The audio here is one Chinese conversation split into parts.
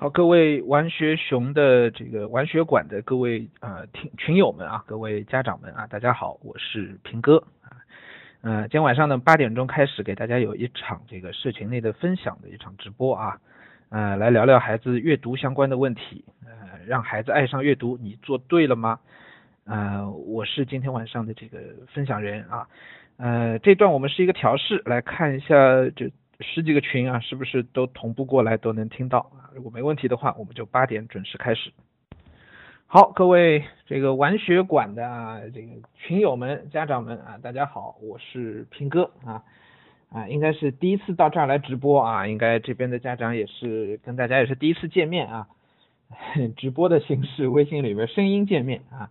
好，各位玩学熊的这个玩学馆的各位呃听群友们啊，各位家长们啊，大家好，我是平哥啊，呃，今天晚上呢八点钟开始给大家有一场这个社群内的分享的一场直播啊，呃，来聊聊孩子阅读相关的问题，呃，让孩子爱上阅读，你做对了吗？呃，我是今天晚上的这个分享人啊，呃，这段我们是一个调试，来看一下这。十几个群啊，是不是都同步过来都能听到啊？如果没问题的话，我们就八点准时开始。好，各位这个玩学馆的啊，这个群友们、家长们啊，大家好，我是平哥啊啊，应该是第一次到这儿来直播啊，应该这边的家长也是跟大家也是第一次见面啊，直播的形式，微信里边声音见面啊，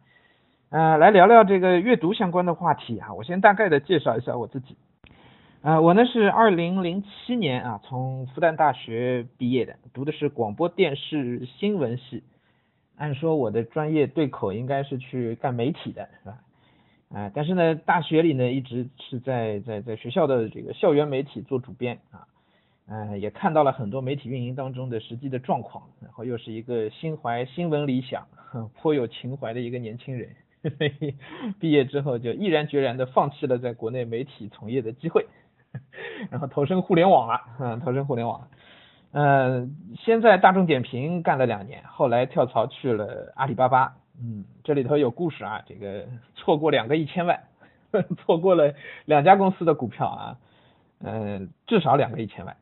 呃，来聊聊这个阅读相关的话题啊，我先大概的介绍一下我自己。啊，我呢是二零零七年啊，从复旦大学毕业的，读的是广播电视新闻系。按说我的专业对口应该是去干媒体的，是吧？啊，但是呢，大学里呢一直是在在在学校的这个校园媒体做主编啊，嗯，也看到了很多媒体运营当中的实际的状况，然后又是一个心怀新闻理想、颇有情怀的一个年轻人，毕业之后就毅然决然的放弃了在国内媒体从业的机会。然后投身互联网了，嗯，投身互联网，嗯，先在大众点评干了两年，后来跳槽去了阿里巴巴，嗯，这里头有故事啊，这个错过两个一千万，错过了两家公司的股票啊，嗯，至少两个一千万，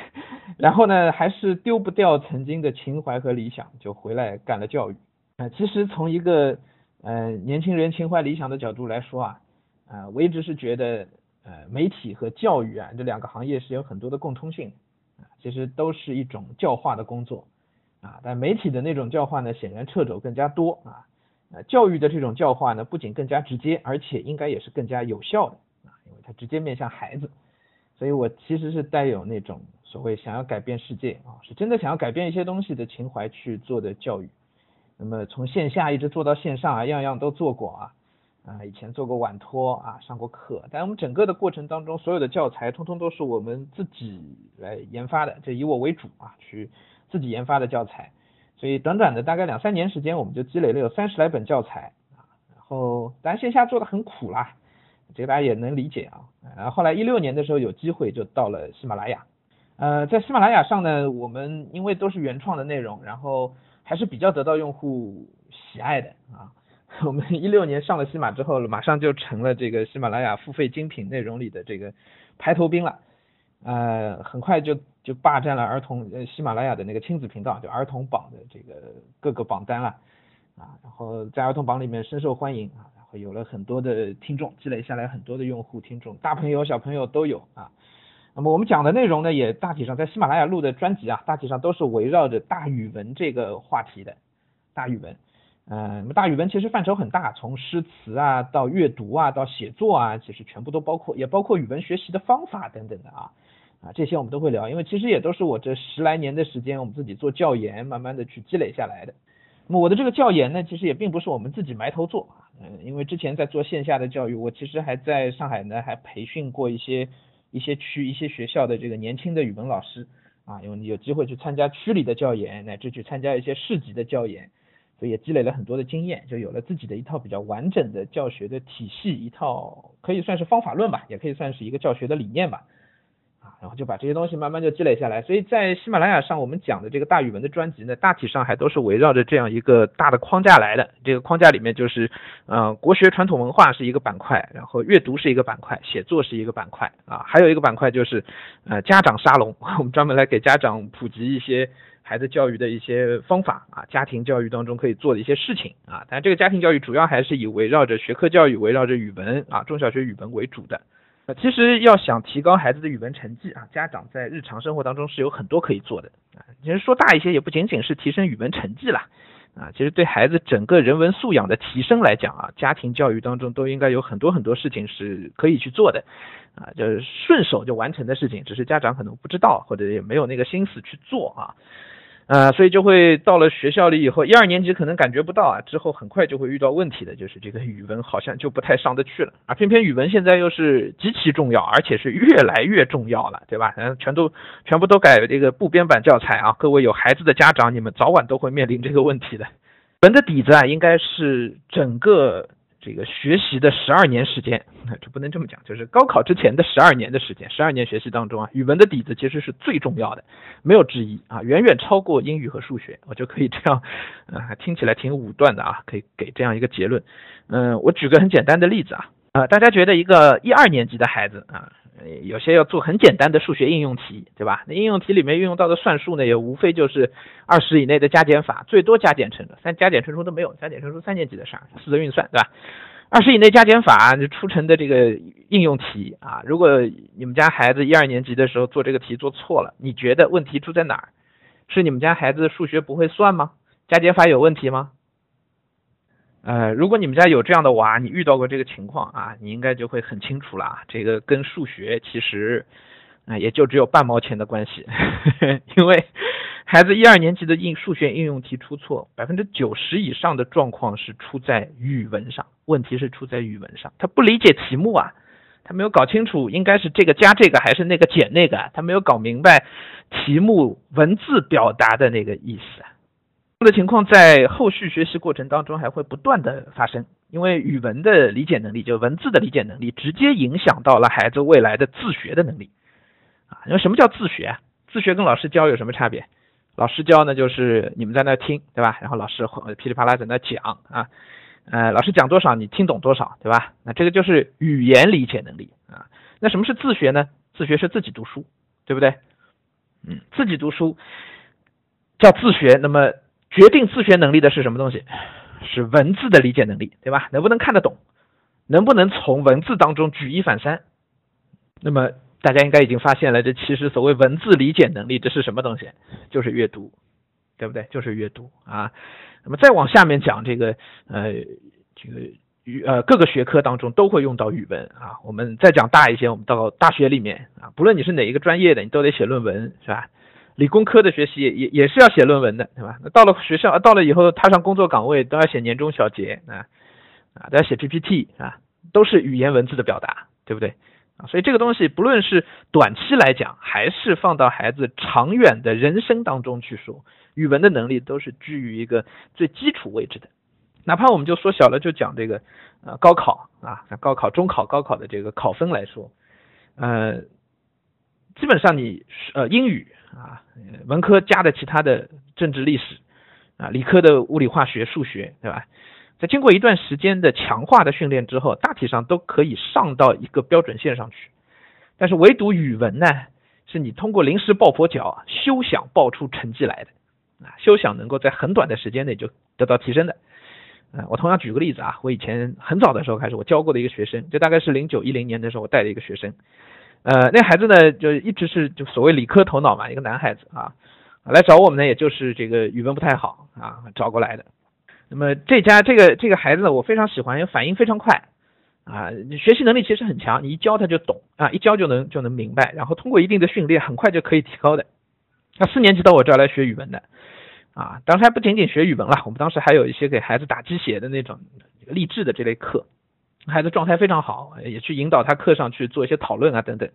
然后呢，还是丢不掉曾经的情怀和理想，就回来干了教育，啊，其实从一个呃年轻人情怀理想的角度来说啊，啊，我一直是觉得。呃，媒体和教育啊，这两个行业是有很多的共通性啊，其实都是一种教化的工作啊。但媒体的那种教化呢，显然掣肘更加多啊。呃，教育的这种教化呢，不仅更加直接，而且应该也是更加有效的啊，因为它直接面向孩子。所以我其实是带有那种所谓想要改变世界啊，是真的想要改变一些东西的情怀去做的教育。那么从线下一直做到线上啊，样样都做过啊。啊，以前做过晚托啊，上过课，但我们整个的过程当中，所有的教材通通都是我们自己来研发的，就以我为主啊，去自己研发的教材，所以短短的大概两三年时间，我们就积累了有三十来本教材啊，然后当然线下做的很苦啦，这个大家也能理解啊，然后后来一六年的时候有机会就到了喜马拉雅，呃，在喜马拉雅上呢，我们因为都是原创的内容，然后还是比较得到用户喜爱的啊。我们一六年上了喜马之后，马上就成了这个喜马拉雅付费精品内容里的这个排头兵了，呃，很快就就霸占了儿童呃喜马拉雅的那个亲子频道，就儿童榜的这个各个榜单了，啊，然后在儿童榜里面深受欢迎啊，然后有了很多的听众，积累下来很多的用户听众，大朋友小朋友都有啊。那么我们讲的内容呢，也大体上在喜马拉雅录的专辑啊，大体上都是围绕着大语文这个话题的，大语文。嗯，那么大语文其实范畴很大，从诗词啊到阅读啊到写作啊，其实全部都包括，也包括语文学习的方法等等的啊啊，这些我们都会聊，因为其实也都是我这十来年的时间，我们自己做教研，慢慢的去积累下来的。那么我的这个教研呢，其实也并不是我们自己埋头做，嗯，因为之前在做线下的教育，我其实还在上海呢，还培训过一些一些区一些学校的这个年轻的语文老师啊，因为你有机会去参加区里的教研，乃至去参加一些市级的教研。所以也积累了很多的经验，就有了自己的一套比较完整的教学的体系，一套可以算是方法论吧，也可以算是一个教学的理念吧，啊，然后就把这些东西慢慢就积累下来。所以在喜马拉雅上我们讲的这个大语文的专辑呢，大体上还都是围绕着这样一个大的框架来的。这个框架里面就是，呃，国学传统文化是一个板块，然后阅读是一个板块，写作是一个板块，啊，还有一个板块就是，呃，家长沙龙，我们专门来给家长普及一些。孩子教育的一些方法啊，家庭教育当中可以做的一些事情啊，但这个家庭教育主要还是以围绕着学科教育、围绕着语文啊，中小学语文为主的。呃，其实要想提高孩子的语文成绩啊，家长在日常生活当中是有很多可以做的啊。其实说大一些，也不仅仅是提升语文成绩啦，啊，其实对孩子整个人文素养的提升来讲啊，家庭教育当中都应该有很多很多事情是可以去做的啊，就是顺手就完成的事情，只是家长可能不知道或者也没有那个心思去做啊。呃，所以就会到了学校里以后，一二年级可能感觉不到啊，之后很快就会遇到问题的，就是这个语文好像就不太上得去了啊，偏偏语文现在又是极其重要，而且是越来越重要了，对吧？嗯，全都全部都改这个部编版教材啊，各位有孩子的家长，你们早晚都会面临这个问题的。文的底子啊，应该是整个。这个学习的十二年时间，这不能这么讲，就是高考之前的十二年的时间，十二年学习当中啊，语文的底子其实是最重要的，没有之一啊，远远超过英语和数学，我就可以这样，啊，听起来挺武断的啊，可以给这样一个结论。嗯，我举个很简单的例子啊，啊，大家觉得一个一二年级的孩子啊。有些要做很简单的数学应用题，对吧？那应用题里面运用到的算术呢，也无非就是二十以内的加减法，最多加减乘除，三加减乘除都没有，加减乘除三年级的事儿，四则运算，对吧？二十以内加减法出成的这个应用题啊，如果你们家孩子一二年级的时候做这个题做错了，你觉得问题出在哪儿？是你们家孩子数学不会算吗？加减法有问题吗？呃，如果你们家有这样的娃，你遇到过这个情况啊，你应该就会很清楚了。这个跟数学其实啊，也就只有半毛钱的关系。因为孩子一二年级的应数学应用题出错，百分之九十以上的状况是出在语文上，问题是出在语文上，他不理解题目啊，他没有搞清楚应该是这个加这个还是那个减那个，他没有搞明白题目文字表达的那个意思。这样的情况在后续学习过程当中还会不断的发生，因为语文的理解能力，就文字的理解能力，直接影响到了孩子未来的自学的能力。啊，因为什么叫自学？自学跟老师教有什么差别？老师教呢，就是你们在那听，对吧？然后老师噼里啪啦在那讲啊，呃，老师讲多少你听懂多少，对吧？那这个就是语言理解能力啊。那什么是自学呢？自学是自己读书，对不对？嗯，自己读书叫自学，那么。决定自学能力的是什么东西？是文字的理解能力，对吧？能不能看得懂？能不能从文字当中举一反三？那么大家应该已经发现了，这其实所谓文字理解能力，这是什么东西？就是阅读，对不对？就是阅读啊。那么再往下面讲，这个呃，这个语呃各个学科当中都会用到语文啊。我们再讲大一些，我们到大学里面啊，不论你是哪一个专业的，你都得写论文，是吧？理工科的学习也也是要写论文的，对吧？那到了学校，到了以后踏上工作岗位都要写年终小结啊啊，都要写 PPT 啊，都是语言文字的表达，对不对啊？所以这个东西不论是短期来讲，还是放到孩子长远的人生当中去说，语文的能力都是居于一个最基础位置的。哪怕我们就缩小了，就讲这个呃高考啊，高考、中考、高考的这个考分来说，呃，基本上你呃英语。啊，文科加的其他的政治历史，啊，理科的物理化学数学，对吧？在经过一段时间的强化的训练之后，大体上都可以上到一个标准线上去。但是唯独语文呢，是你通过临时抱佛脚，休想抱出成绩来的，啊，休想能够在很短的时间内就得到提升的。啊，我同样举个例子啊，我以前很早的时候开始，我教过的一个学生，就大概是零九一零年的时候，我带的一个学生。呃，那孩子呢，就一直是就所谓理科头脑嘛，一个男孩子啊，来找我们呢，也就是这个语文不太好啊，找过来的。那么这家这个这个孩子呢，我非常喜欢，反应非常快啊，学习能力其实很强，你一教他就懂啊，一教就能就能明白，然后通过一定的训练，很快就可以提高的。他四年级到我这儿来学语文的啊，当时还不仅仅学语文了，我们当时还有一些给孩子打鸡血的那种励志的这类课。孩子状态非常好，也去引导他课上去做一些讨论啊等等。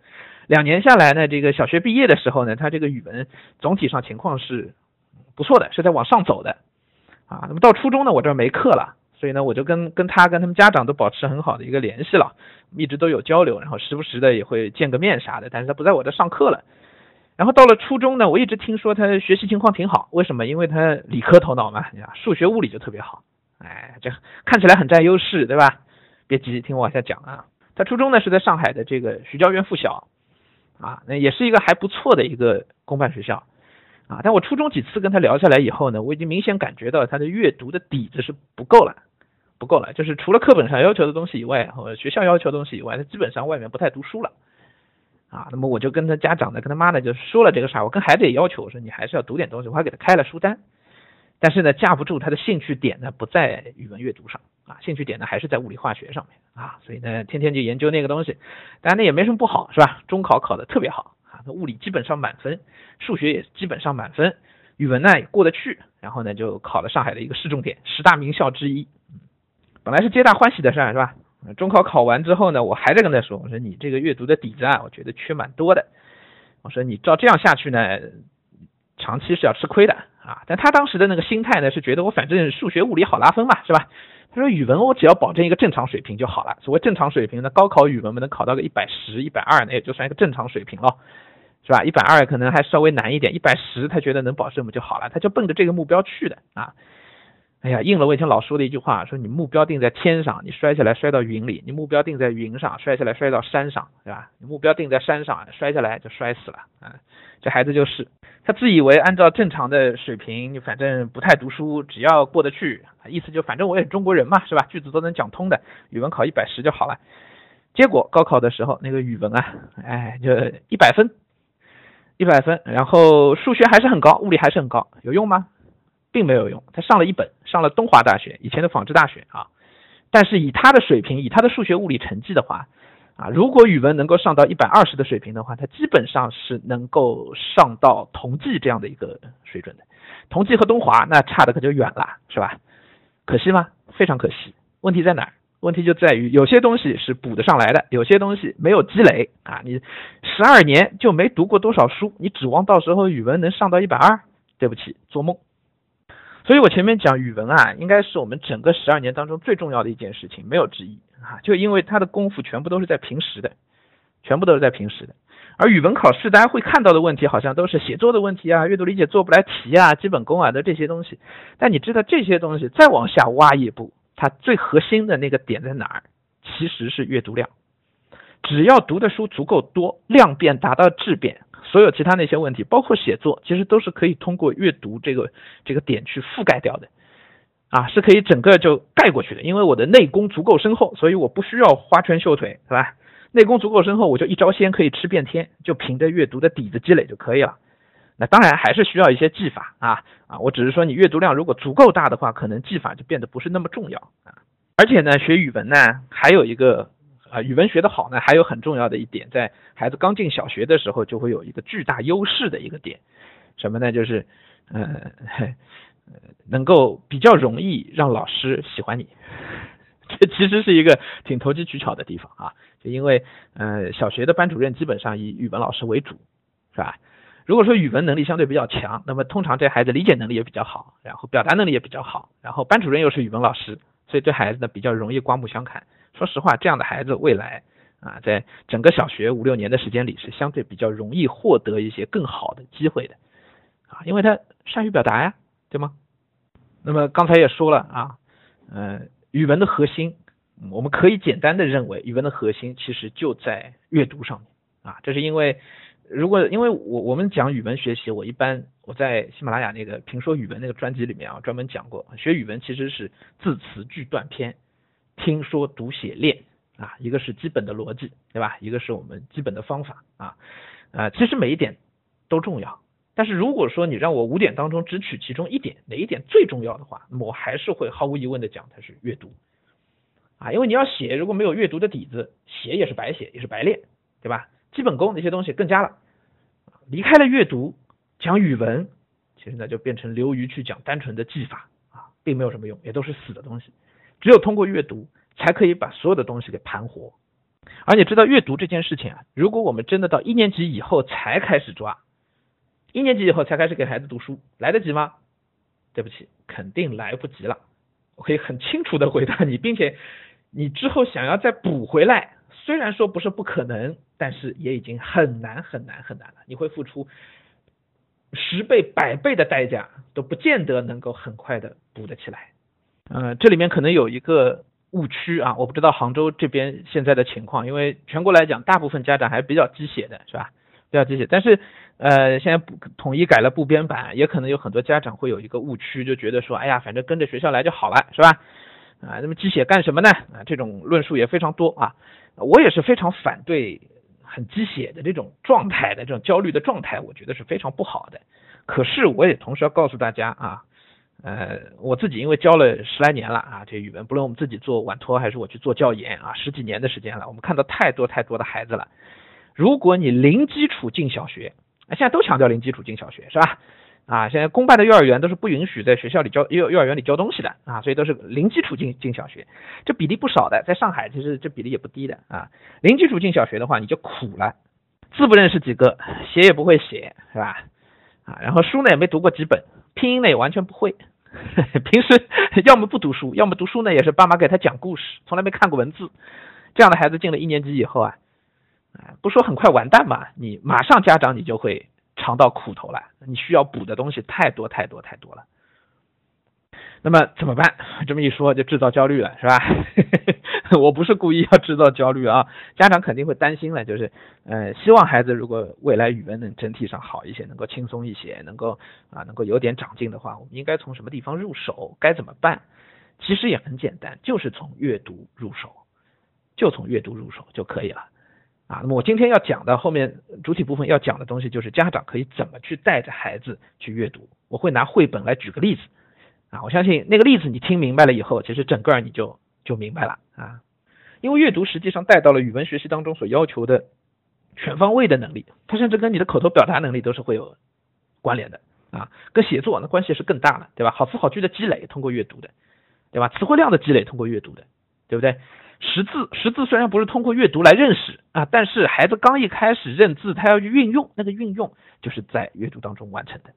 两年下来呢，这个小学毕业的时候呢，他这个语文总体上情况是不错的，是在往上走的啊。那么到初中呢，我这儿没课了，所以呢，我就跟跟他跟他们家长都保持很好的一个联系了，一直都有交流，然后时不时的也会见个面啥的。但是他不在我这上课了。然后到了初中呢，我一直听说他学习情况挺好，为什么？因为他理科头脑嘛，数学物理就特别好，哎，这看起来很占优势，对吧？别急，听我往下讲啊。他初中呢是在上海的这个徐家园附小，啊，那也是一个还不错的一个公办学校，啊，但我初中几次跟他聊下来以后呢，我已经明显感觉到他的阅读的底子是不够了，不够了，就是除了课本上要求的东西以外，和学校要求的东西以外，他基本上外面不太读书了，啊，那么我就跟他家长呢，跟他妈呢就说了这个事儿，我跟孩子也要求，我说你还是要读点东西，我还给他开了书单。但是呢，架不住他的兴趣点呢不在语文阅读上啊，兴趣点呢还是在物理化学上面啊，所以呢，天天就研究那个东西。当然那也没什么不好，是吧？中考考的特别好啊，那物理基本上满分，数学也基本上满分语文呢也过得去，然后呢就考了上海的一个市重点，十大名校之一。本来是皆大欢喜的事儿，是吧？中考考完之后呢，我还在跟他说，我说你这个阅读的底子啊，我觉得缺蛮多的。我说你照这样下去呢，长期是要吃亏的啊。但他当时的那个心态呢，是觉得我反正数学、物理好拉分嘛，是吧？他说语文我只要保证一个正常水平就好了。所谓正常水平呢，高考语文能考到个一百十、一百二，那也就算一个正常水平了，是吧？一百二可能还稍微难一点，一百十他觉得能保证不就好了，他就奔着这个目标去的啊。哎呀，应了我以前老说的一句话，说你目标定在天上，你摔下来摔到云里；你目标定在云上，摔下来摔到山上，对吧？你目标定在山上，摔下来就摔死了啊！这孩子就是，他自以为按照正常的水平，你反正不太读书，只要过得去，意思就反正我也中国人嘛，是吧？句子都能讲通的，语文考一百十就好了。结果高考的时候，那个语文啊，哎，就一百分，一百分，然后数学还是很高，物理还是很高，有用吗？并没有用，他上了一本，上了东华大学，以前的纺织大学啊。但是以他的水平，以他的数学物理成绩的话，啊，如果语文能够上到一百二十的水平的话，他基本上是能够上到同济这样的一个水准的。同济和东华那差的可就远了，是吧？可惜吗？非常可惜。问题在哪儿？问题就在于有些东西是补得上来的，有些东西没有积累啊。你十二年就没读过多少书，你指望到时候语文能上到一百二？对不起，做梦。所以我前面讲语文啊，应该是我们整个十二年当中最重要的一件事情，没有之一啊。就因为他的功夫全部都是在平时的，全部都是在平时的。而语文考试大家会看到的问题，好像都是写作的问题啊，阅读理解做不来题啊，基本功啊的这些东西。但你知道这些东西再往下挖一步，它最核心的那个点在哪儿？其实是阅读量。只要读的书足够多，量变达到质变。所有其他那些问题，包括写作，其实都是可以通过阅读这个这个点去覆盖掉的，啊，是可以整个就盖过去的。因为我的内功足够深厚，所以我不需要花拳绣腿，是吧？内功足够深厚，我就一招鲜可以吃遍天，就凭着阅读的底子积累就可以了。那当然还是需要一些技法啊啊！我只是说你阅读量如果足够大的话，可能技法就变得不是那么重要啊。而且呢，学语文呢还有一个。啊，语文学得好呢，还有很重要的一点，在孩子刚进小学的时候，就会有一个巨大优势的一个点，什么呢？就是，呃，能够比较容易让老师喜欢你。这其实是一个挺投机取巧的地方啊，就因为，呃，小学的班主任基本上以语文老师为主，是吧？如果说语文能力相对比较强，那么通常这孩子理解能力也比较好，然后表达能力也比较好，然后班主任又是语文老师，所以对孩子呢比较容易刮目相看。说实话，这样的孩子未来啊，在整个小学五六年的时间里，是相对比较容易获得一些更好的机会的啊，因为他善于表达呀，对吗？那么刚才也说了啊，呃，语文的核心，我们可以简单的认为，语文的核心其实就在阅读上面啊。这是因为，如果因为我我们讲语文学习，我一般我在喜马拉雅那个评说语文那个专辑里面啊，专门讲过，学语文其实是字词句断篇。听说读写练啊，一个是基本的逻辑，对吧？一个是我们基本的方法啊，啊，其实每一点都重要。但是如果说你让我五点当中只取其中一点，哪一点最重要的话，那么我还是会毫无疑问的讲它是阅读啊，因为你要写，如果没有阅读的底子，写也是白写，也是白练，对吧？基本功那些东西更加了，离开了阅读讲语文，其实呢就变成流于去讲单纯的技法啊，并没有什么用，也都是死的东西。只有通过阅读，才可以把所有的东西给盘活。而你知道阅读这件事情啊，如果我们真的到一年级以后才开始抓，一年级以后才开始给孩子读书，来得及吗？对不起，肯定来不及了。我可以很清楚的回答你，并且你之后想要再补回来，虽然说不是不可能，但是也已经很难很难很难了。你会付出十倍百倍的代价，都不见得能够很快的补得起来。呃，这里面可能有一个误区啊，我不知道杭州这边现在的情况，因为全国来讲，大部分家长还比较鸡血的，是吧？比较鸡血，但是呃，现在不统一改了部编版，也可能有很多家长会有一个误区，就觉得说，哎呀，反正跟着学校来就好了，是吧？啊，那么鸡血干什么呢？啊，这种论述也非常多啊，我也是非常反对很鸡血的这种状态的这种焦虑的状态，我觉得是非常不好的。可是我也同时要告诉大家啊。呃，我自己因为教了十来年了啊，这语文，不论我们自己做晚托还是我去做教研啊，十几年的时间了，我们看到太多太多的孩子了。如果你零基础进小学，啊现在都强调零基础进小学是吧？啊，现在公办的幼儿园都是不允许在学校里教幼幼儿园里教东西的啊，所以都是零基础进进小学，这比例不少的，在上海其实这比例也不低的啊。零基础进小学的话，你就苦了，字不认识几个，写也不会写，是吧？啊，然后书呢也没读过几本，拼音呢也完全不会，平时要么不读书，要么读书呢也是爸妈给他讲故事，从来没看过文字。这样的孩子进了一年级以后，啊，不说很快完蛋吧，你马上家长你就会。尝到苦头了，你需要补的东西太多太多太多了。那么怎么办？这么一说就制造焦虑了，是吧？我不是故意要制造焦虑啊，家长肯定会担心了，就是呃，希望孩子如果未来语文能整体上好一些，能够轻松一些，能够啊能够有点长进的话，我们应该从什么地方入手？该怎么办？其实也很简单，就是从阅读入手，就从阅读入手就可以了。啊，那么我今天要讲的后面主体部分要讲的东西，就是家长可以怎么去带着孩子去阅读。我会拿绘本来举个例子，啊，我相信那个例子你听明白了以后，其实整个你就就明白了啊。因为阅读实际上带到了语文学习当中所要求的全方位的能力，它甚至跟你的口头表达能力都是会有关联的啊，跟写作那关系是更大的，对吧？好词好句的积累通过阅读的，对吧？词汇量的积累通过阅读的，对不对？识字，识字虽然不是通过阅读来认识啊，但是孩子刚一开始认字，他要去运用，那个运用就是在阅读当中完成的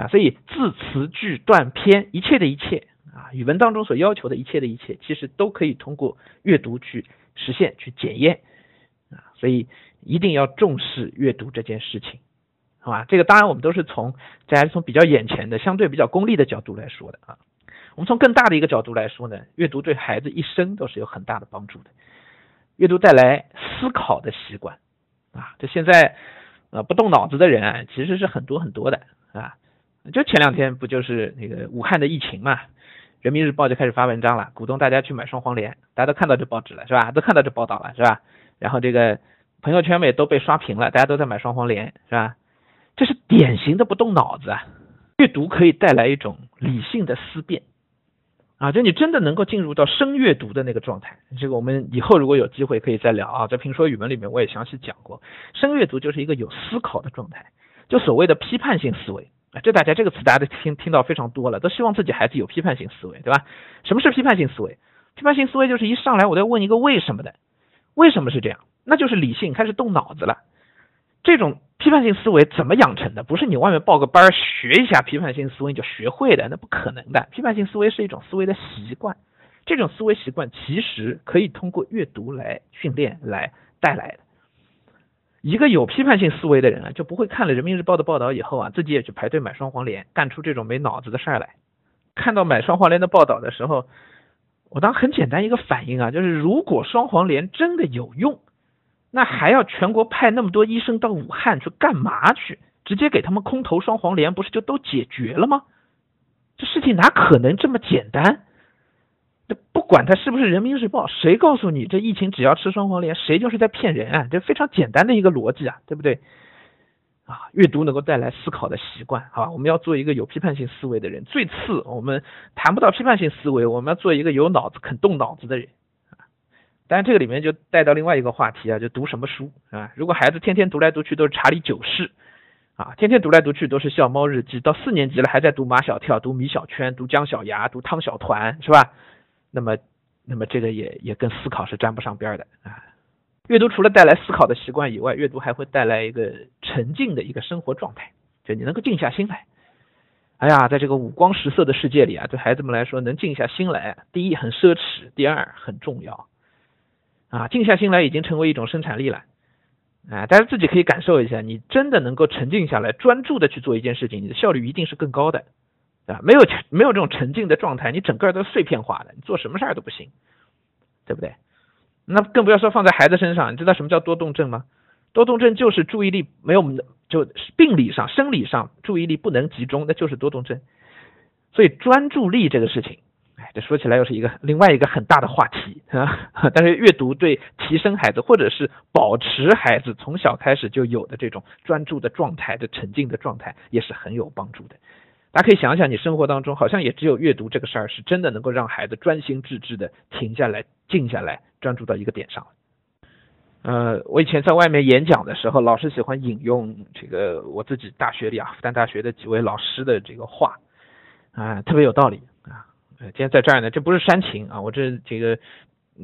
啊。所以字词句段篇，一切的一切啊，语文当中所要求的一切的一切，其实都可以通过阅读去实现、去检验啊。所以一定要重视阅读这件事情，好吧？这个当然我们都是从这还是从比较眼前的、相对比较功利的角度来说的啊。我们从更大的一个角度来说呢，阅读对孩子一生都是有很大的帮助的。阅读带来思考的习惯啊，这现在呃不动脑子的人啊，其实是很多很多的啊。就前两天不就是那个武汉的疫情嘛，人民日报就开始发文章了，鼓动大家去买双黄连，大家都看到这报纸了是吧？都看到这报道了是吧？然后这个朋友圈也都被刷屏了，大家都在买双黄连是吧？这是典型的不动脑子啊。阅读可以带来一种理性的思辨。啊，就你真的能够进入到深阅读的那个状态，这个我们以后如果有机会可以再聊啊，在评说语文里面我也详细讲过，深阅读就是一个有思考的状态，就所谓的批判性思维啊，这大家这个词大家都听听到非常多了，都希望自己孩子有批判性思维，对吧？什么是批判性思维？批判性思维就是一上来我都要问一个为什么的，为什么是这样？那就是理性开始动脑子了，这种。批判性思维怎么养成的？不是你外面报个班学一下批判性思维你就学会的，那不可能的。批判性思维是一种思维的习惯，这种思维习惯其实可以通过阅读来训练来带来的。一个有批判性思维的人啊，就不会看了人民日报的报道以后啊，自己也去排队买双黄连，干出这种没脑子的事来。看到买双黄连的报道的时候，我当很简单一个反应啊，就是如果双黄连真的有用。那还要全国派那么多医生到武汉去干嘛去？直接给他们空投双黄连，不是就都解决了吗？这事情哪可能这么简单？这不管他是不是人民日报，谁告诉你这疫情只要吃双黄连，谁就是在骗人啊！这非常简单的一个逻辑啊，对不对？啊，阅读能够带来思考的习惯，好吧？我们要做一个有批判性思维的人。最次，我们谈不到批判性思维，我们要做一个有脑子、肯动脑子的人。但，这个里面就带到另外一个话题啊，就读什么书啊？如果孩子天天读来读去都是查理九世啊，天天读来读去都是笑猫日记，到四年级了还在读马小跳、读米小圈、读姜小牙、读汤小团，是吧？那么，那么这个也也跟思考是沾不上边的啊。阅读除了带来思考的习惯以外，阅读还会带来一个沉静的一个生活状态，就你能够静下心来。哎呀，在这个五光十色的世界里啊，对孩子们来说能静下心来，第一很奢侈，第二很重要。啊，静下心来已经成为一种生产力了，啊，大家自己可以感受一下，你真的能够沉静下来，专注的去做一件事情，你的效率一定是更高的，啊，没有没有这种沉静的状态，你整个都碎片化的，你做什么事儿都不行，对不对？那更不要说放在孩子身上，你知道什么叫多动症吗？多动症就是注意力没有，就病理上、生理上注意力不能集中，那就是多动症。所以专注力这个事情。这说起来又是一个另外一个很大的话题啊！但是阅读对提升孩子或者是保持孩子从小开始就有的这种专注的状态、的沉浸的状态也是很有帮助的。大家可以想想，你生活当中好像也只有阅读这个事儿是真的能够让孩子专心致志的停下来、静下来、专注到一个点上。呃，我以前在外面演讲的时候，老是喜欢引用这个我自己大学里啊，复旦大学的几位老师的这个话啊，特别有道理。今天在这儿呢，这不是煽情啊，我这这个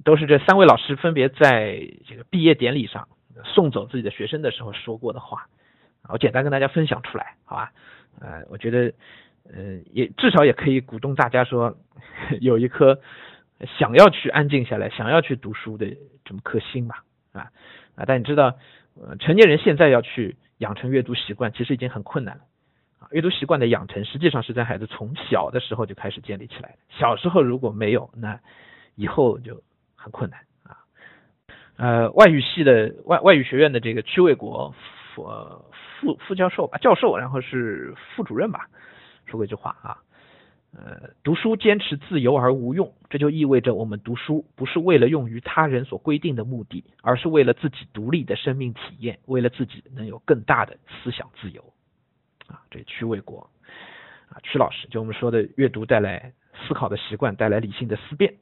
都是这三位老师分别在这个毕业典礼上送走自己的学生的时候说过的话，我简单跟大家分享出来，好吧？呃，我觉得，呃，也至少也可以鼓动大家说，有一颗想要去安静下来、想要去读书的这么颗心吧。啊啊！但你知道，成年人现在要去养成阅读习惯，其实已经很困难了。阅读习惯的养成，实际上是在孩子从小的时候就开始建立起来的。小时候如果没有，那以后就很困难啊。呃，外语系的外外语学院的这个屈卫国副副副教授吧，教授，然后是副主任吧，说过一句话啊。呃，读书坚持自由而无用，这就意味着我们读书不是为了用于他人所规定的目的，而是为了自己独立的生命体验，为了自己能有更大的思想自由。啊，这曲卫国，啊，曲老师，就我们说的阅读带来思考的习惯，带来理性的思辨。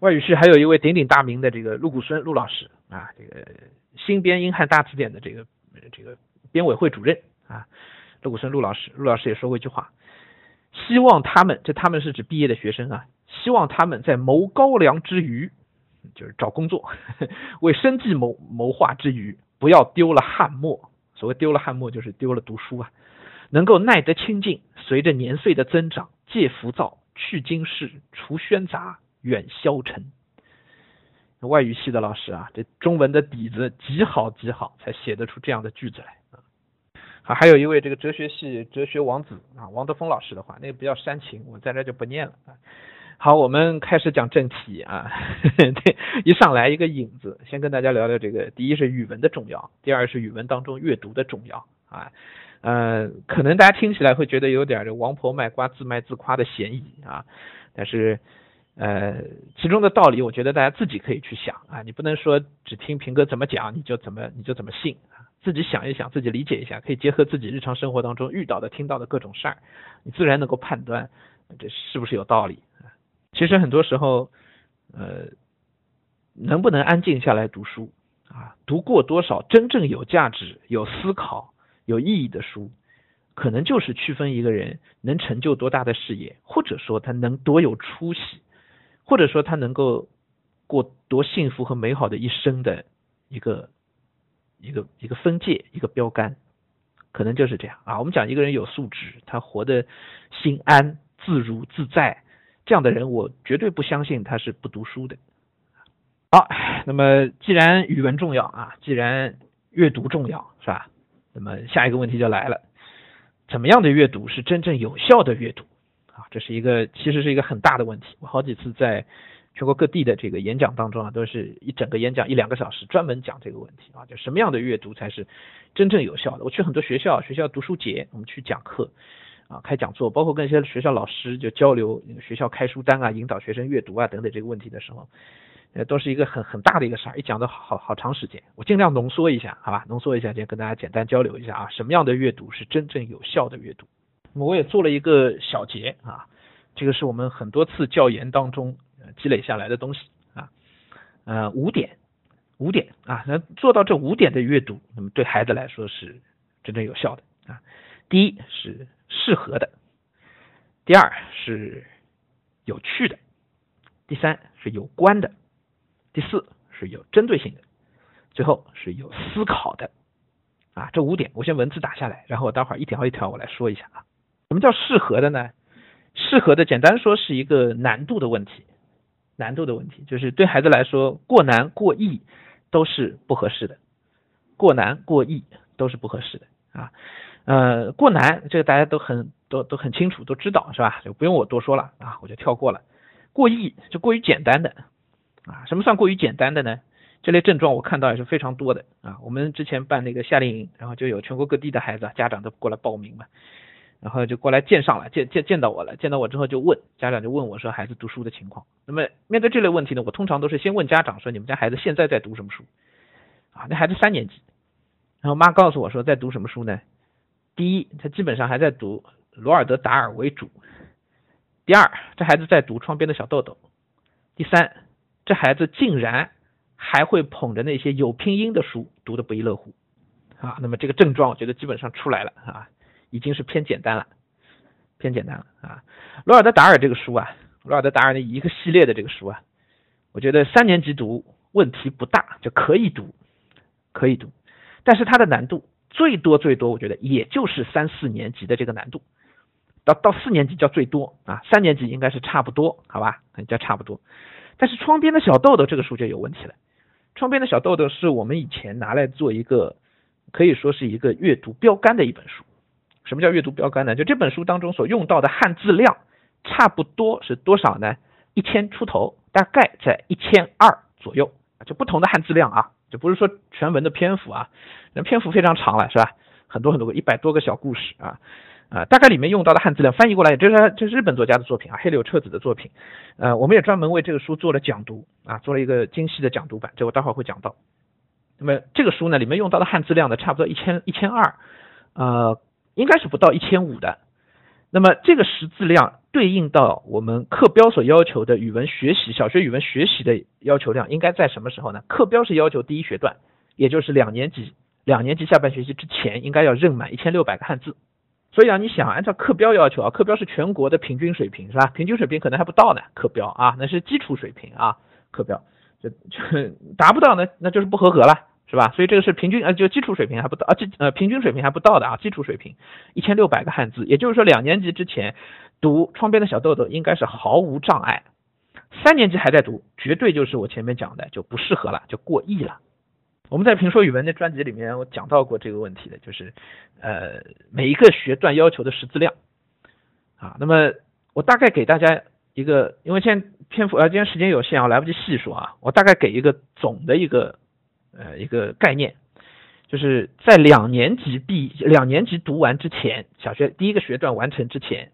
外语系还有一位鼎鼎大名的这个陆谷孙陆老师，啊，这个新编英汉大词典的这个这个编委会主任啊，陆谷孙陆老师，陆老师也说过一句话。希望他们，这他们是指毕业的学生啊。希望他们在谋高粱之余，就是找工作，为生计谋谋划之余，不要丢了汉墨。所谓丢了汉墨，就是丢了读书啊。能够耐得清静，随着年岁的增长，戒浮躁，去惊世，除喧杂，远消沉。外语系的老师啊，这中文的底子极好极好，才写得出这样的句子来啊。好，还有一位这个哲学系哲学王子啊，王德峰老师的话，那个比较煽情，我在这就不念了啊。好，我们开始讲正题啊。对，一上来一个引子，先跟大家聊聊这个，第一是语文的重要，第二是语文当中阅读的重要啊。呃，可能大家听起来会觉得有点这王婆卖瓜自卖自夸的嫌疑啊，但是呃，其中的道理，我觉得大家自己可以去想啊，你不能说只听平哥怎么讲，你就怎么你就怎么信啊。自己想一想，自己理解一下，可以结合自己日常生活当中遇到的、听到的各种事儿，你自然能够判断这是不是有道理。其实很多时候，呃，能不能安静下来读书啊？读过多少真正有价值、有思考、有意义的书，可能就是区分一个人能成就多大的事业，或者说他能多有出息，或者说他能够过多幸福和美好的一生的一个。一个一个分界，一个标杆，可能就是这样啊。我们讲一个人有素质，他活得心安、自如、自在，这样的人，我绝对不相信他是不读书的。好，那么既然语文重要啊，既然阅读重要，是吧？那么下一个问题就来了，怎么样的阅读是真正有效的阅读啊？这是一个其实是一个很大的问题。我好几次在。全国各地的这个演讲当中啊，都是一整个演讲一两个小时，专门讲这个问题啊，就什么样的阅读才是真正有效的？我去很多学校，学校读书节，我们去讲课啊，开讲座，包括跟一些学校老师就交流，学校开书单啊，引导学生阅读啊等等这个问题的时候，呃，都是一个很很大的一个事儿，一讲都好好长时间。我尽量浓缩一下，好吧，浓缩一下，先跟大家简单交流一下啊，什么样的阅读是真正有效的阅读？我也做了一个小结啊，这个是我们很多次教研当中。积累下来的东西啊，呃，五点，五点啊，那做到这五点的阅读，那么对孩子来说是真正有效的啊。第一是适合的，第二是有趣的，第三是有关的，第四是有针对性的，最后是有思考的啊。这五点我先文字打下来，然后我待会儿一条一条我来说一下啊。什么叫适合的呢？适合的简单说是一个难度的问题。难度的问题，就是对孩子来说，过难过易都是不合适的，过难过易都是不合适的啊。呃，过难这个大家都很都都很清楚，都知道是吧？就不用我多说了啊，我就跳过了。过易就过于简单的啊，什么算过于简单的呢？这类症状我看到也是非常多的啊。我们之前办那个夏令营，然后就有全国各地的孩子家长都过来报名嘛。然后就过来见上了，见见见到我了，见到我之后就问家长就问我说孩子读书的情况。那么面对这类问题呢，我通常都是先问家长说你们家孩子现在在读什么书啊？那孩子三年级，然后妈告诉我说在读什么书呢？第一，他基本上还在读罗尔德达尔为主；第二，这孩子在读窗边的小豆豆；第三，这孩子竟然还会捧着那些有拼音的书读的不亦乐乎啊。那么这个症状我觉得基本上出来了啊，已经是偏简单了，偏简单了啊。罗尔德达尔这个书啊，罗尔德达尔的一个系列的这个书啊，我觉得三年级读问题不大，就可以读，可以读，但是它的难度最多最多，我觉得也就是三四年级的这个难度。到到四年级叫最多啊，三年级应该是差不多，好吧，叫差不多。但是窗边的小豆豆这个书就有问题了。窗边的小豆豆是我们以前拿来做一个，可以说是一个阅读标杆的一本书。什么叫阅读标杆呢？就这本书当中所用到的汉字量，差不多是多少呢？一千出头，大概在一千二左右。就不同的汉字量啊，就不是说全文的篇幅啊，那篇幅非常长了，是吧？很多很多个，一百多个小故事啊。啊，大概里面用到的汉字量翻译过来，这是这是日本作家的作品啊，黑柳彻子的作品。呃，我们也专门为这个书做了讲读啊，做了一个精细的讲读版，这我待会儿会讲到。那么这个书呢，里面用到的汉字量呢，差不多一千一千二，呃，应该是不到一千五的。那么这个识字量对应到我们课标所要求的语文学习，小学语文学习的要求量，应该在什么时候呢？课标是要求第一学段，也就是两年级两年级下半学期之前，应该要认满一千六百个汉字。所以啊，你想按照课标要求啊，课标是全国的平均水平是吧？平均水平可能还不到呢，课标啊，那是基础水平啊，课标就就达不到呢，那就是不合格了，是吧？所以这个是平均呃，就基础水平还不到啊，基呃平均水平还不到的啊，基础水平一千六百个汉字，也就是说两年级之前读窗边的小豆豆应该是毫无障碍，三年级还在读，绝对就是我前面讲的就不适合了，就过亿了。我们在评说语文的专辑里面，我讲到过这个问题的，就是呃每一个学段要求的识字量啊。那么我大概给大家一个，因为现在篇幅呃今天时间有限啊，来不及细说啊。我大概给一个总的一个呃一个概念，就是在两年级毕两年级读完之前，小学第一个学段完成之前。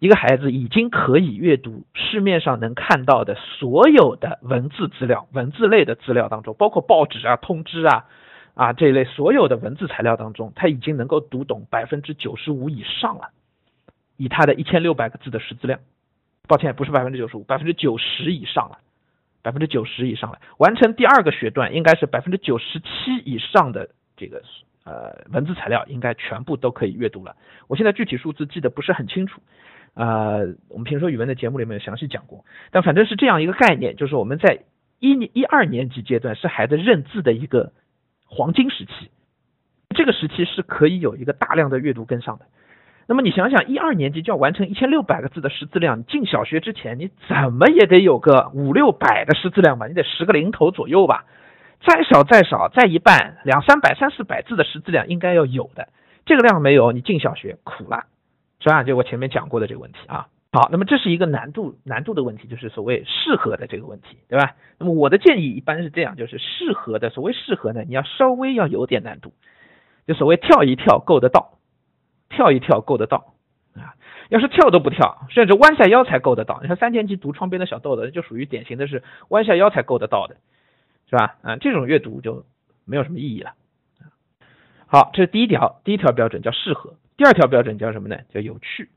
一个孩子已经可以阅读市面上能看到的所有的文字资料，文字类的资料当中，包括报纸啊、通知啊、啊这一类所有的文字材料当中，他已经能够读懂百分之九十五以上了。以他的一千六百个字的识字量，抱歉，不是百分之九十五，百分之九十以上了，百分之九十以上了。完成第二个学段，应该是百分之九十七以上的这个呃文字材料应该全部都可以阅读了。我现在具体数字记得不是很清楚。呃，我们评说语文的节目里面有详细讲过，但反正是这样一个概念，就是我们在一一二年级阶段是孩子认字的一个黄金时期，这个时期是可以有一个大量的阅读跟上的。那么你想想，一二年级就要完成一千六百个字的识字量，进小学之前你怎么也得有个五六百的识字量吧？你得十个零头左右吧？再少再少再一半，两三百、三四百字的识字量应该要有的，这个量没有，你进小学苦了。是吧？就我前面讲过的这个问题啊。好，那么这是一个难度难度的问题，就是所谓适合的这个问题，对吧？那么我的建议一般是这样，就是适合的，所谓适合呢，你要稍微要有点难度，就所谓跳一跳够得到，跳一跳够得到啊。要是跳都不跳，甚至弯下腰才够得到。你看三年级读窗边的小豆豆，就属于典型的是弯下腰才够得到的，是吧？啊，这种阅读就没有什么意义了。好，这是第一条，第一条标准叫适合。第二条标准叫什么呢？叫有趣，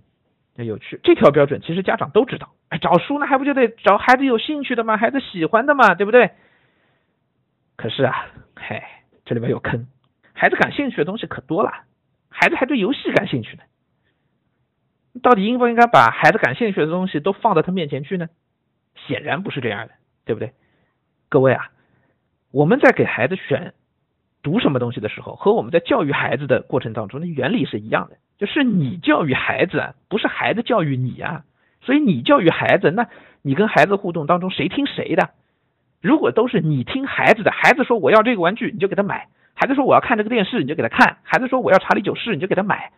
叫有趣。这条标准其实家长都知道。哎，找书呢还不就得找孩子有兴趣的吗？孩子喜欢的嘛，对不对？可是啊，嘿，这里面有坑。孩子感兴趣的东西可多了，孩子还对游戏感兴趣呢。到底应不应该把孩子感兴趣的东西都放到他面前去呢？显然不是这样的，对不对？各位啊，我们在给孩子选。读什么东西的时候，和我们在教育孩子的过程当中的原理是一样的，就是你教育孩子，不是孩子教育你啊。所以你教育孩子，那你跟孩子互动当中谁听谁的？如果都是你听孩子的，孩子说我要这个玩具，你就给他买；孩子说我要看这个电视，你就给他看；孩子说我要查理九世，你就给他买。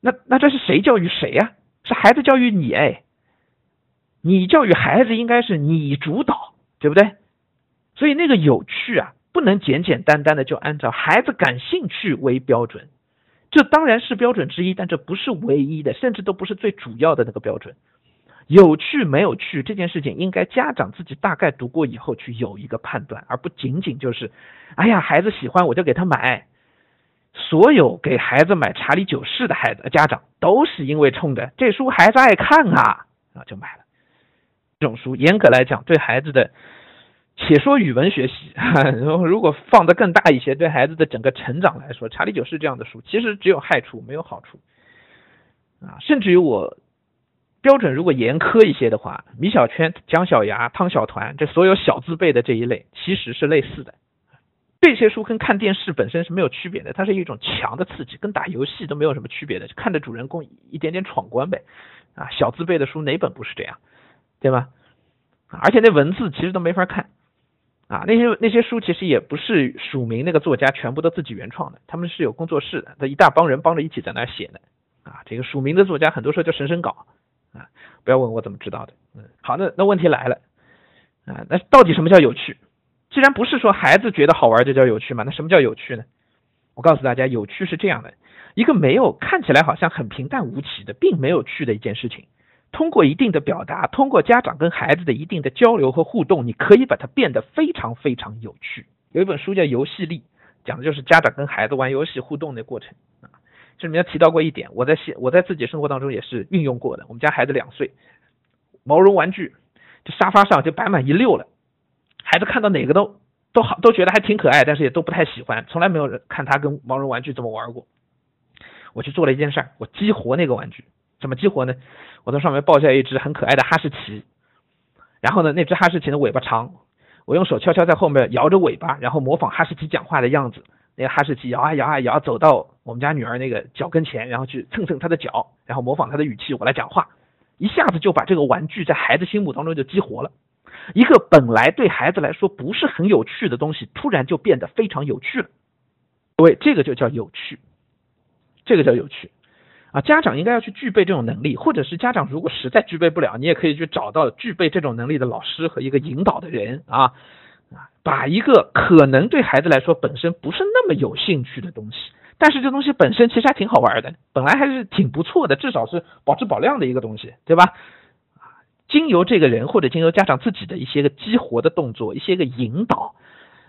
那那这是谁教育谁呀？是孩子教育你哎。你教育孩子应该是你主导，对不对？所以那个有趣啊。不能简简单单的就按照孩子感兴趣为标准，这当然是标准之一，但这不是唯一的，甚至都不是最主要的那个标准。有趣没有趣这件事情，应该家长自己大概读过以后去有一个判断，而不仅仅就是，哎呀，孩子喜欢我就给他买。所有给孩子买查理九世的孩子家长都是因为冲着这书孩子爱看啊啊就买了。这种书严格来讲对孩子的。且说语文学习，如果放得更大一些，对孩子的整个成长来说，《查理九世》这样的书其实只有害处没有好处啊。甚至于我标准如果严苛一些的话，米小圈、姜小牙、汤小团这所有小字辈的这一类，其实是类似的。这些书跟看电视本身是没有区别的，它是一种强的刺激，跟打游戏都没有什么区别的，看着主人公一点点闯关呗。啊，小字辈的书哪本不是这样，对吧？而且那文字其实都没法看。啊，那些那些书其实也不是署名那个作家全部都自己原创的，他们是有工作室的，他一大帮人帮着一起在那写的。啊，这个署名的作家很多时候就审审稿。啊，不要问我怎么知道的。嗯，好，那那问题来了。啊，那到底什么叫有趣？既然不是说孩子觉得好玩就叫有趣嘛，那什么叫有趣呢？我告诉大家，有趣是这样的：一个没有看起来好像很平淡无奇的，并没有趣的一件事情。通过一定的表达，通过家长跟孩子的一定的交流和互动，你可以把它变得非常非常有趣。有一本书叫《游戏力》，讲的就是家长跟孩子玩游戏互动的过程。这里面提到过一点，我在现我在自己生活当中也是运用过的。我们家孩子两岁，毛绒玩具这沙发上就摆满一溜了，孩子看到哪个都都好都觉得还挺可爱，但是也都不太喜欢，从来没有人看他跟毛绒玩具这么玩过。我去做了一件事儿，我激活那个玩具。怎么激活呢？我在上面抱下一只很可爱的哈士奇，然后呢，那只哈士奇的尾巴长，我用手悄悄在后面摇着尾巴，然后模仿哈士奇讲话的样子。那个哈士奇摇啊摇啊摇，走到我们家女儿那个脚跟前，然后去蹭蹭她的脚，然后模仿她的语气，我来讲话，一下子就把这个玩具在孩子心目当中就激活了。一个本来对孩子来说不是很有趣的东西，突然就变得非常有趣了。各位，这个就叫有趣，这个叫有趣。啊，家长应该要去具备这种能力，或者是家长如果实在具备不了，你也可以去找到具备这种能力的老师和一个引导的人啊，把一个可能对孩子来说本身不是那么有兴趣的东西，但是这东西本身其实还挺好玩的，本来还是挺不错的，至少是保质保量的一个东西，对吧？啊，经由这个人或者经由家长自己的一些个激活的动作，一些个引导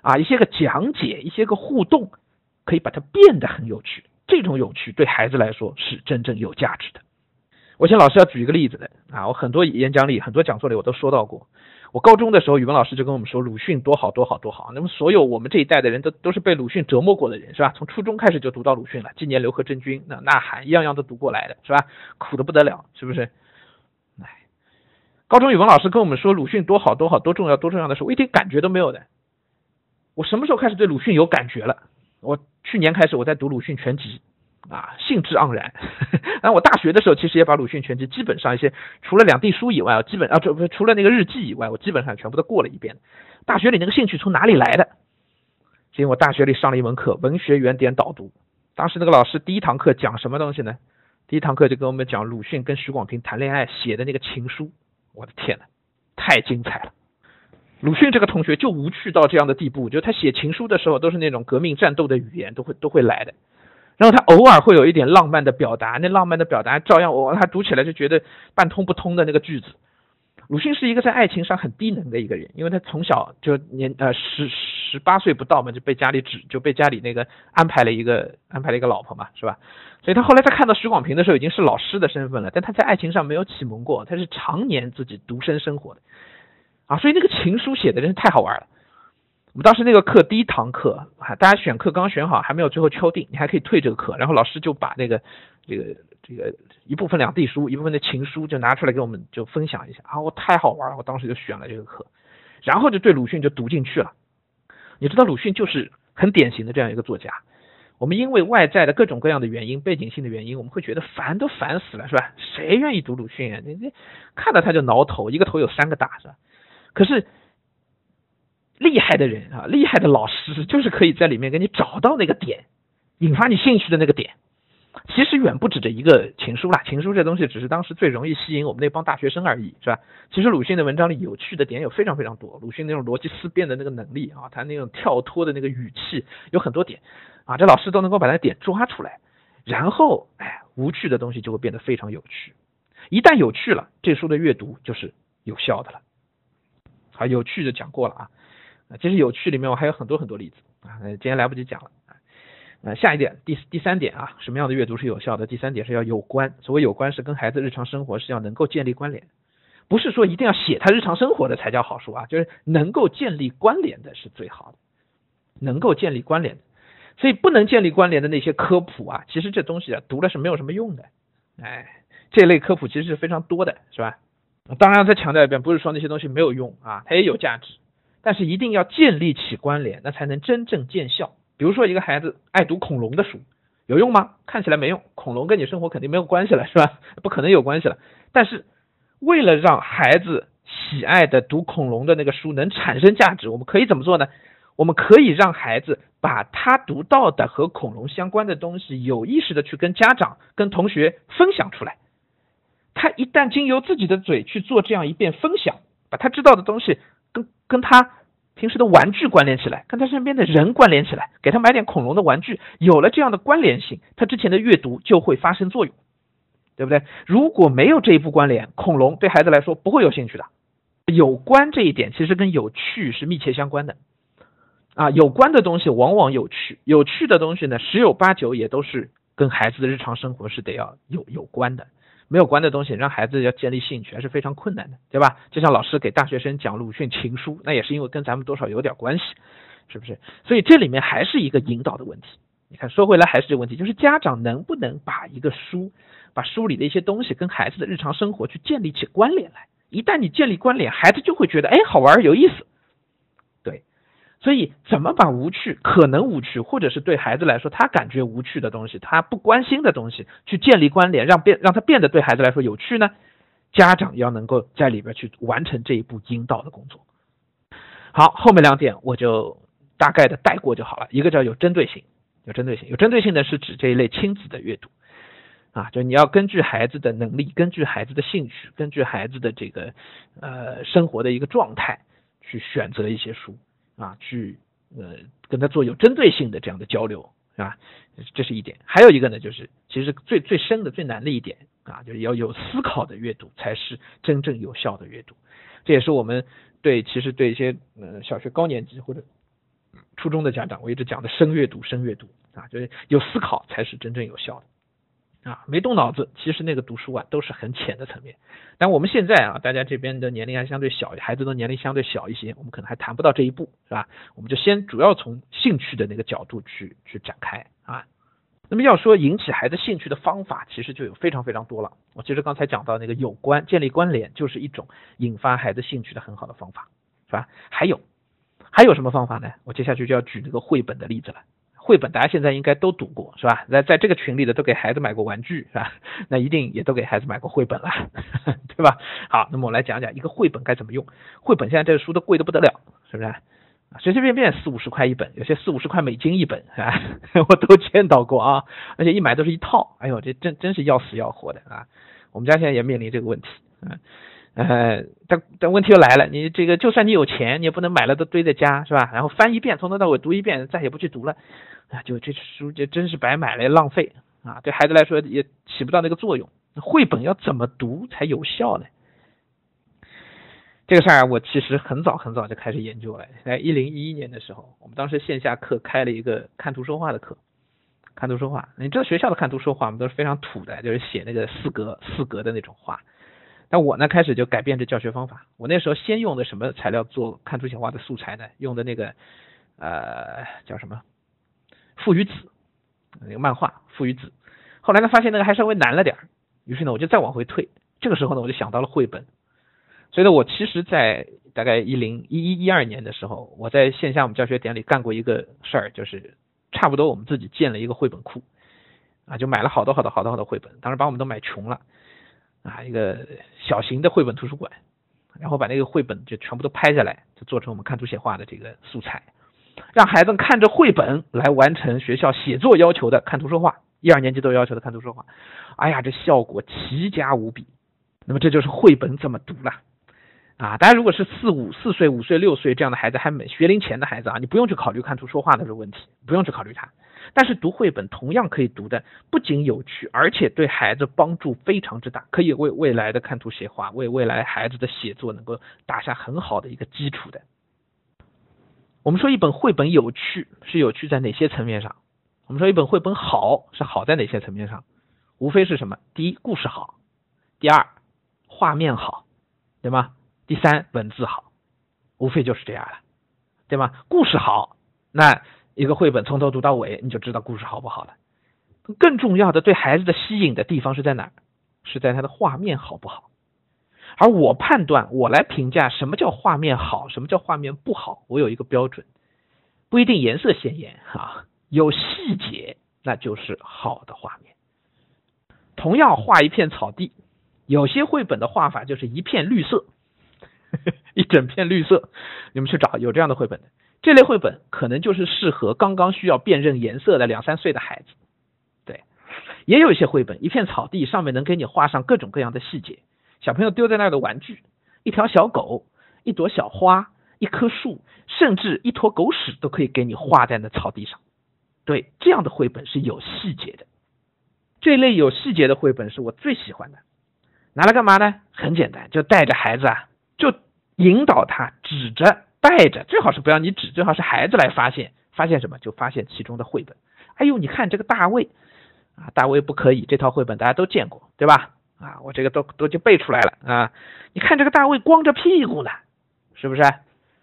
啊，一些个讲解，一些个互动，可以把它变得很有趣。这种有趣对孩子来说是真正有价值的。我请老师要举一个例子的啊，我很多演讲里、很多讲座里我都说到过。我高中的时候，语文老师就跟我们说鲁迅多好多好多好。那么所有我们这一代的人都都是被鲁迅折磨过的人，是吧？从初中开始就读到鲁迅了，《纪念刘和珍君》那《呐喊》一样样都读过来的，是吧？苦的不得了，是不是？哎，高中语文老师跟我们说鲁迅多好多好多重要多重要的时候，我一点感觉都没有的。我什么时候开始对鲁迅有感觉了？我去年开始我在读鲁迅全集，啊，兴致盎然。然后我大学的时候其实也把鲁迅全集基本上一些除了两地书以外，基本啊，这除了那个日记以外，我基本上全部都过了一遍。大学里那个兴趣从哪里来的？因为我大学里上了一门课《文学原点导读》，当时那个老师第一堂课讲什么东西呢？第一堂课就跟我们讲鲁迅跟许广平谈恋爱写的那个情书。我的天呐，太精彩了！鲁迅这个同学就无趣到这样的地步，就他写情书的时候都是那种革命战斗的语言，都会都会来的。然后他偶尔会有一点浪漫的表达，那浪漫的表达照样我他读起来就觉得半通不通的那个句子。鲁迅是一个在爱情上很低能的一个人，因为他从小就年呃十十八岁不到嘛就被家里指就被家里那个安排了一个安排了一个老婆嘛，是吧？所以他后来他看到许广平的时候已经是老师的身份了，但他在爱情上没有启蒙过，他是常年自己独身生活的。啊，所以那个情书写的真是太好玩了。我们当时那个课第一堂课啊，大家选课刚选好，还没有最后敲定，你还可以退这个课。然后老师就把那个这个这个一部分两地书，一部分的情书就拿出来给我们就分享一下啊，我太好玩了，我当时就选了这个课，然后就对鲁迅就读进去了。你知道鲁迅就是很典型的这样一个作家。我们因为外在的各种各样的原因，背景性的原因，我们会觉得烦都烦死了，是吧？谁愿意读鲁迅啊？你你看到他就挠头，一个头有三个大，是吧？可是厉害的人啊，厉害的老师就是可以在里面给你找到那个点，引发你兴趣的那个点。其实远不止这一个情书啦，情书这东西只是当时最容易吸引我们那帮大学生而已，是吧？其实鲁迅的文章里有趣的点有非常非常多，鲁迅那种逻辑思辨的那个能力啊，他那种跳脱的那个语气有很多点啊，这老师都能够把那点抓出来，然后哎，无趣的东西就会变得非常有趣。一旦有趣了，这书的阅读就是有效的了。啊，有趣的讲过了啊，其实有趣里面我还有很多很多例子啊，今天来不及讲了啊。呃，下一点，第第三点啊，什么样的阅读是有效的？第三点是要有关，所谓有关是跟孩子日常生活是要能够建立关联，不是说一定要写他日常生活的才叫好书啊，就是能够建立关联的是最好的，能够建立关联的。所以不能建立关联的那些科普啊，其实这东西啊读了是没有什么用的。哎，这类科普其实是非常多的，是吧？当然再强调一遍，不是说那些东西没有用啊，它也有价值，但是一定要建立起关联，那才能真正见效。比如说一个孩子爱读恐龙的书，有用吗？看起来没用，恐龙跟你生活肯定没有关系了，是吧？不可能有关系了。但是为了让孩子喜爱的读恐龙的那个书能产生价值，我们可以怎么做呢？我们可以让孩子把他读到的和恐龙相关的东西有意识的去跟家长、跟同学分享出来。他一旦经由自己的嘴去做这样一遍分享，把他知道的东西跟跟他平时的玩具关联起来，跟他身边的人关联起来，给他买点恐龙的玩具，有了这样的关联性，他之前的阅读就会发生作用，对不对？如果没有这一步关联，恐龙对孩子来说不会有兴趣的。有关这一点其实跟有趣是密切相关的。啊，有关的东西往往有趣，有趣的东西呢，十有八九也都是跟孩子的日常生活是得要有有关的。没有关的东西，让孩子要建立兴趣还是非常困难的，对吧？就像老师给大学生讲鲁迅情书，那也是因为跟咱们多少有点关系，是不是？所以这里面还是一个引导的问题。你看，说回来还是这个问题，就是家长能不能把一个书，把书里的一些东西跟孩子的日常生活去建立起关联来？一旦你建立关联，孩子就会觉得，哎，好玩，有意思。所以，怎么把无趣、可能无趣，或者是对孩子来说他感觉无趣的东西，他不关心的东西，去建立关联，让变让他变得对孩子来说有趣呢？家长要能够在里边去完成这一步引导的工作。好，后面两点我就大概的带过就好了。一个叫有针对性，有针对性，有针对性的是指这一类亲子的阅读啊，就你要根据孩子的能力，根据孩子的兴趣，根据孩子的这个呃生活的一个状态去选择一些书。啊，去呃跟他做有针对性的这样的交流，是吧？这是一点。还有一个呢，就是其实最最深的、最难的一点啊，就是要有思考的阅读才是真正有效的阅读。这也是我们对其实对一些呃小学高年级或者初中的家长，我一直讲的深阅读、深阅读啊，就是有思考才是真正有效的。啊，没动脑子，其实那个读书啊都是很浅的层面。但我们现在啊，大家这边的年龄还相对小，孩子的年龄相对小一些，我们可能还谈不到这一步，是吧？我们就先主要从兴趣的那个角度去去展开啊。那么要说引起孩子兴趣的方法，其实就有非常非常多了。我其实刚才讲到那个有关建立关联，就是一种引发孩子兴趣的很好的方法，是吧？还有还有什么方法呢？我接下去就要举那个绘本的例子了。绘本大家现在应该都读过是吧？那在这个群里的都给孩子买过玩具是吧？那一定也都给孩子买过绘本了，对吧？好，那么我来讲讲一个绘本该怎么用。绘本现在这个书都贵的不得了，是不是？随随便便四五十块一本，有些四五十块美金一本，是吧？我都见到过啊，而且一买都是一套，哎呦，这真真是要死要活的啊！我们家现在也面临这个问题，嗯。呃，但但问题又来了，你这个就算你有钱，你也不能买了都堆在家，是吧？然后翻一遍，从头到尾读一遍，再也不去读了，啊，就这书就真是白买了，浪费啊！对孩子来说也起不到那个作用。绘本要怎么读才有效呢？这个事儿我其实很早很早就开始研究了，在一零一一年的时候，我们当时线下课开了一个看图说话的课，看图说话。你知道学校的看图说话，我们都是非常土的，就是写那个四格四格的那种话。那我呢，开始就改变这教学方法。我那时候先用的什么材料做看图写话的素材呢？用的那个呃叫什么《父与子》那个漫画《父与子》。后来呢，发现那个还稍微难了点，于是呢，我就再往回退。这个时候呢，我就想到了绘本。所以呢，我其实在大概一零一一一二年的时候，我在线下我们教学点里干过一个事儿，就是差不多我们自己建了一个绘本库啊，就买了好多好多好多好多绘本，当时把我们都买穷了。啊，一个小型的绘本图书馆，然后把那个绘本就全部都拍下来，就做成我们看图写话的这个素材，让孩子看着绘本来完成学校写作要求的看图说话，一二年级都要求的看图说话。哎呀，这效果奇佳无比。那么这就是绘本怎么读了啊？大家如果是四五四岁、五岁、六岁这样的孩子，还没学龄前的孩子啊，你不用去考虑看图说话的这个问题，不用去考虑它。但是读绘本同样可以读的不仅有趣，而且对孩子帮助非常之大，可以为未来的看图写话，为未来孩子的写作能够打下很好的一个基础的。我们说一本绘本有趣，是有趣在哪些层面上？我们说一本绘本好，是好在哪些层面上？无非是什么？第一，故事好；第二，画面好；对吗？第三，文字好，无非就是这样了，对吗？故事好，那一个绘本从头读到尾，你就知道故事好不好了。更重要的，对孩子的吸引的地方是在哪？是在它的画面好不好？而我判断，我来评价什么叫画面好，什么叫画面不好，我有一个标准，不一定颜色鲜艳啊，有细节那就是好的画面。同样画一片草地，有些绘本的画法就是一片绿色，一整片绿色，你们去找有这样的绘本的，这类绘本可能就是适合刚刚需要辨认颜色的两三岁的孩子。对，也有一些绘本，一片草地上面能给你画上各种各样的细节。小朋友丢在那儿的玩具，一条小狗，一朵小花，一棵树，甚至一坨狗屎都可以给你画在那草地上。对，这样的绘本是有细节的。这类有细节的绘本是我最喜欢的。拿来干嘛呢？很简单，就带着孩子啊，就引导他指着带着，最好是不要你指，最好是孩子来发现。发现什么？就发现其中的绘本。哎呦，你看这个大卫啊，大卫不可以。这套绘本大家都见过，对吧？啊，我这个都都就背出来了啊！你看这个大卫光着屁股呢，是不是？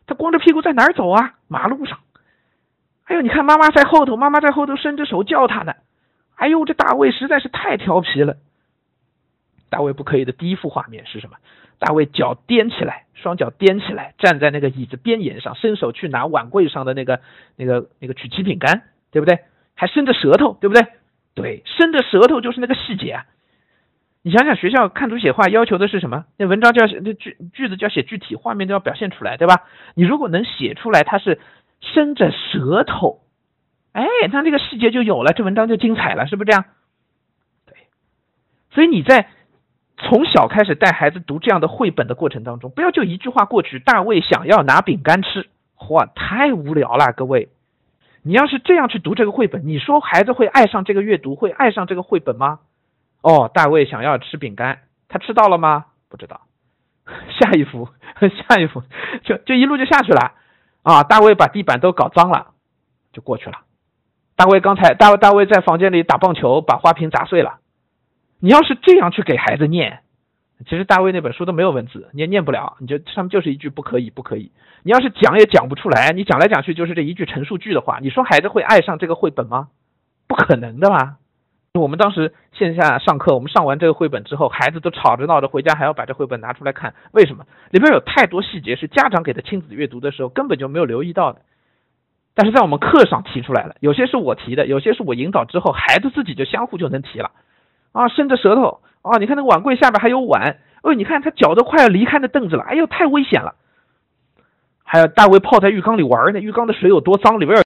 他光着屁股在哪儿走啊？马路上。哎呦，你看妈妈在后头，妈妈在后头伸着手叫他呢。哎呦，这大卫实在是太调皮了。大卫不可以的第一幅画面是什么？大卫脚踮起来，双脚踮起来，站在那个椅子边沿上，伸手去拿碗柜上的那个那个那个曲奇饼干，对不对？还伸着舌头，对不对？对，伸着舌头就是那个细节啊。你想想，学校看图写画要求的是什么？那文章就要写，那句句子就要写具体，画面都要表现出来，对吧？你如果能写出来，他是伸着舌头，哎，那这个细节就有了，这文章就精彩了，是不是这样？对，所以你在从小开始带孩子读这样的绘本的过程当中，不要就一句话过去。大卫想要拿饼干吃，哇，太无聊了，各位。你要是这样去读这个绘本，你说孩子会爱上这个阅读，会爱上这个绘本吗？哦，大卫想要吃饼干，他吃到了吗？不知道。下一幅，下一幅，就就一路就下去了。啊，大卫把地板都搞脏了，就过去了。大卫刚才大卫大卫在房间里打棒球，把花瓶砸碎了。你要是这样去给孩子念，其实大卫那本书都没有文字，你也念不了。你就上面就是一句不可以，不可以。你要是讲也讲不出来，你讲来讲去就是这一句陈述句的话，你说孩子会爱上这个绘本吗？不可能的吧。我们当时线下上课，我们上完这个绘本之后，孩子都吵着闹着回家还要把这绘本拿出来看。为什么？里边有太多细节是家长给他亲子阅读的时候根本就没有留意到的。但是在我们课上提出来了，有些是我提的，有些是我引导之后，孩子自己就相互就能提了。啊，伸着舌头啊，你看那个碗柜下边还有碗，哦，你看他脚都快要离开那凳子了，哎呦，太危险了。还有大卫泡在浴缸里玩呢，浴缸的水有多脏，里边有。